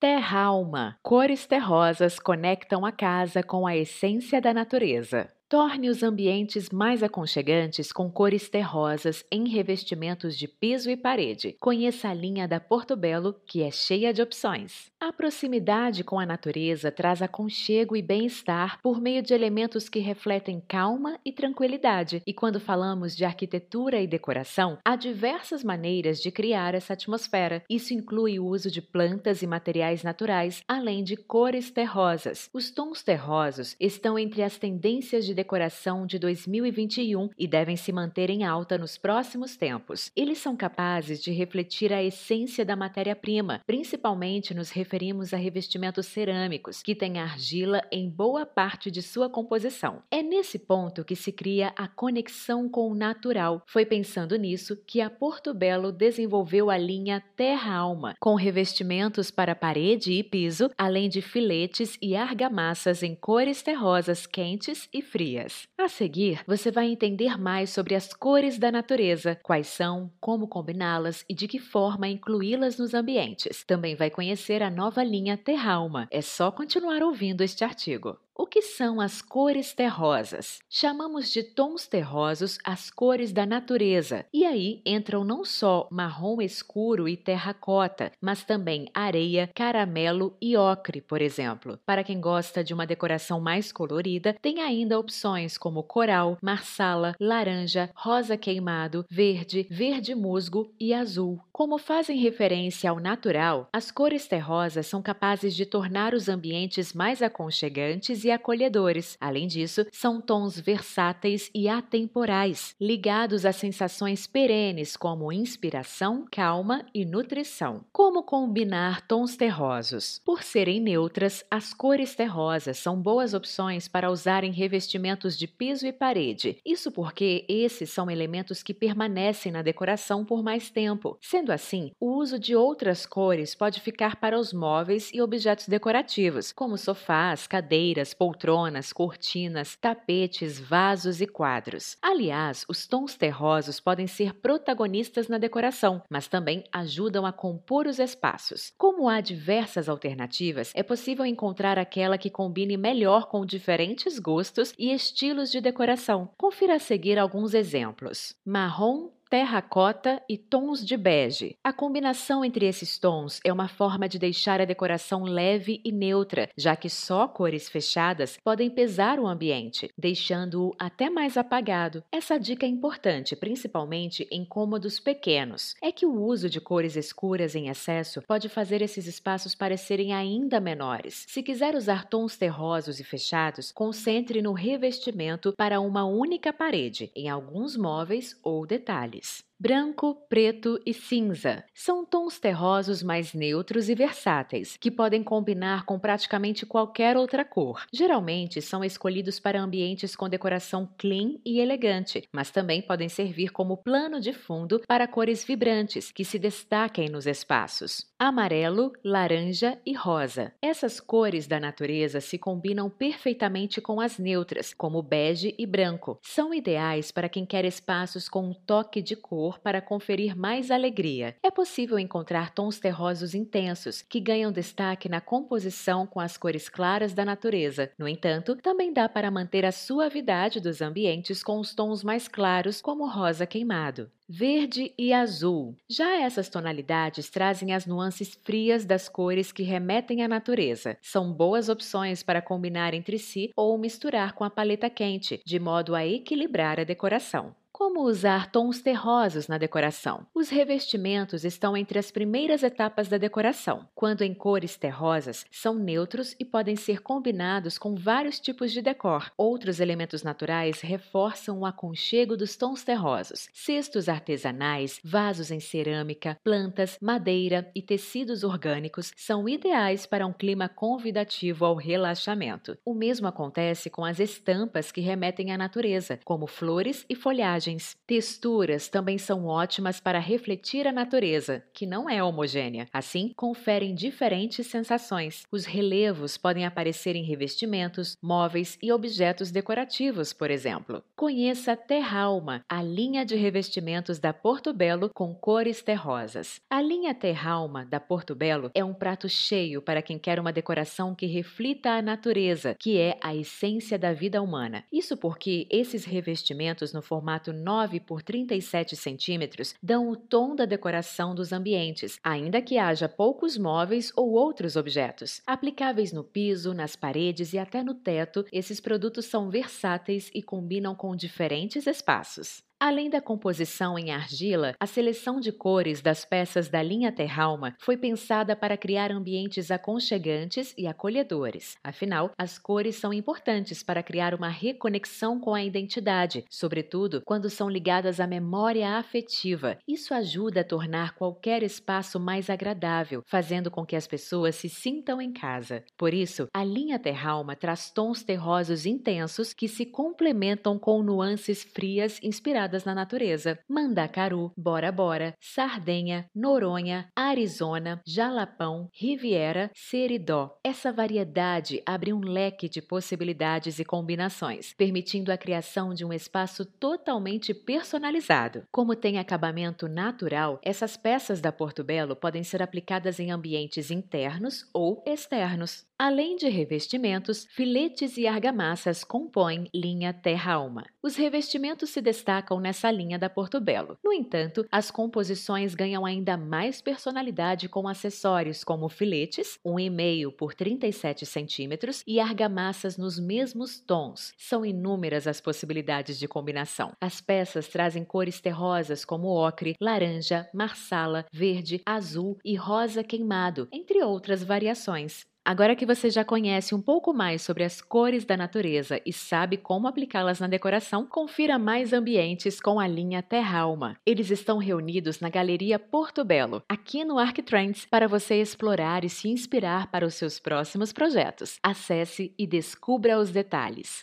Terralma. Cores terrosas conectam a casa com a essência da natureza. Torne os ambientes mais aconchegantes com cores terrosas em revestimentos de piso e parede. Conheça a linha da Portobello, que é cheia de opções. A proximidade com a natureza traz aconchego e bem-estar por meio de elementos que refletem calma e tranquilidade. E quando falamos de arquitetura e decoração, há diversas maneiras de criar essa atmosfera. Isso inclui o uso de plantas e materiais naturais, além de cores terrosas. Os tons terrosos estão entre as tendências de decoração de 2021 e devem se manter em alta nos próximos tempos. Eles são capazes de refletir a essência da matéria-prima, principalmente nos referimos a revestimentos cerâmicos, que têm argila em boa parte de sua composição. É nesse ponto que se cria a conexão com o natural. Foi pensando nisso que a Porto Belo desenvolveu a linha Terra Alma, com revestimentos para parede e piso, além de filetes e argamassas em cores terrosas quentes e frias A seguir, você vai entender mais sobre as cores da natureza, quais são, como combiná-las e de que forma incluí-las nos ambientes. Também vai conhecer a nova linha Terralma. É só continuar ouvindo este artigo. O que são as cores terrosas? Chamamos de tons terrosos as cores da natureza, e aí entram não só marrom escuro e terracota, mas também areia, caramelo e ocre, por exemplo. Para quem gosta de uma decoração mais colorida, tem ainda opções como coral, marsala, laranja, rosa queimado, verde, verde musgo e azul. Como fazem referência ao natural, as cores terrosas são capazes de tornar os ambientes mais aconchegantes e acolhedores. Além disso, são tons versáteis e atemporais, ligados a sensações perenes como inspiração, calma e nutrição. Como combinar tons terrosos? Por serem neutras, as cores terrosas são boas opções para usar em revestimentos de piso e parede. Isso porque esses são elementos que permanecem na decoração por mais tempo. Sendo assim, o uso de outras cores pode ficar para os móveis e objetos decorativos, como sofás, cadeiras, poltronas, cortinas, tapetes, vasos e quadros. Aliás, os tons terrosos podem ser protagonistas na decoração, mas também ajudam a compor os espaços. Como há diversas alternativas, é possível encontrar aquela que combine melhor com diferentes gostos e estilos de decoração. Confira a seguir alguns exemplos: marrom, terracota e tons de bege. A combinação entre esses tons é uma forma de deixar a decoração leve e neutra, já que só cores fechadas podem pesar o ambiente, deixando-o até mais apagado. Essa dica é importante, principalmente em cômodos pequenos. É que o uso de cores escuras em excesso pode fazer esses espaços parecerem ainda menores. Se quiser usar tons terrosos e fechados, concentre no revestimento para uma única parede, em alguns móveis ou detalhes cores. Branco, preto e cinza são tons terrosos mais neutros e versáteis, que podem combinar com praticamente qualquer outra cor. Geralmente são escolhidos para ambientes com decoração clean e elegante, mas também podem servir como plano de fundo para cores vibrantes que se destaquem nos espaços. Amarelo, laranja e rosa. Essas cores da natureza se combinam perfeitamente com as neutras, como bege e branco. São ideais para quem quer espaços com um toque de cor para conferir mais alegria. É possível encontrar tons terrosos intensos, que ganham destaque na composição com as cores claras da natureza. No entanto, também dá para manter a suavidade dos ambientes com os tons mais claros, como rosa queimado verde e azul. Já essas tonalidades trazem as nuances frias das cores que remetem à natureza. São boas opções para combinar entre si ou misturar com a paleta quente, de modo a equilibrar a decoração. Como usar tons terrosos na decoração? Os revestimentos estão entre as primeiras etapas da decoração. Quando em cores terrosas, são neutros e podem ser combinados com vários tipos de decor. Outros elementos naturais reforçam o aconchego dos tons terrosos. Cestos artesanais, vasos em cerâmica, plantas, madeira e tecidos orgânicos são ideais para um clima convidativo ao relaxamento. O mesmo acontece com as estampas que remetem à natureza, como flores e folhagem Texturas também são ótimas para refletir a natureza, que não é homogênea. Assim, conferem diferentes sensações. Os relevos podem aparecer em revestimentos, móveis e objetos decorativos, por exemplo. Conheça Terralma, a linha de revestimentos da Porto Belo com cores terrosas. A linha Terralma da Porto Belo é um prato cheio para quem quer uma decoração que reflita a natureza, que é a essência da vida humana. Isso porque esses revestimentos no formato 9 por 37 centímetros dão o tom da decoração dos ambientes, ainda que haja poucos móveis ou outros objetos. Aplicáveis no piso, nas paredes e até no teto, esses produtos são versáteis e combinam com diferentes espaços. Além da composição em argila, a seleção de cores das peças da linha Terralma foi pensada para criar ambientes aconchegantes e acolhedores. Afinal, as cores são importantes para criar uma reconexão com a identidade, sobretudo quando são ligadas à memória afetiva. Isso ajuda a tornar qualquer espaço mais agradável, fazendo com que as pessoas se sintam em casa. Por isso, a linha Terralma traz tons terrosos intensos que se complementam com nuances frias inspiradas na natureza: Mandacaru, Bora Bora, Sardenha, Noronha, Arizona, Jalapão, Riviera, Seridó. Essa variedade abre um leque de possibilidades e combinações, permitindo a criação de um espaço totalmente personalizado. Como tem acabamento natural, essas peças da Porto Belo podem ser aplicadas em ambientes internos ou externos. Além de revestimentos, filetes e argamassas compõem linha Terra-Alma. Os revestimentos se destacam nessa linha da Porto Belo. No entanto, as composições ganham ainda mais personalidade com acessórios como filetes, 1,5 por 37 centímetros, e argamassas nos mesmos tons. São inúmeras as possibilidades de combinação. As peças trazem cores terrosas como ocre, laranja, marsala, verde, azul e rosa queimado, entre outras variações. Agora que você já conhece um pouco mais sobre as cores da natureza e sabe como aplicá-las na decoração, confira mais ambientes com a linha Terralma. Eles estão reunidos na Galeria Porto Belo, aqui no Arquitrends, para você explorar e se inspirar para os seus próximos projetos. Acesse e descubra os detalhes.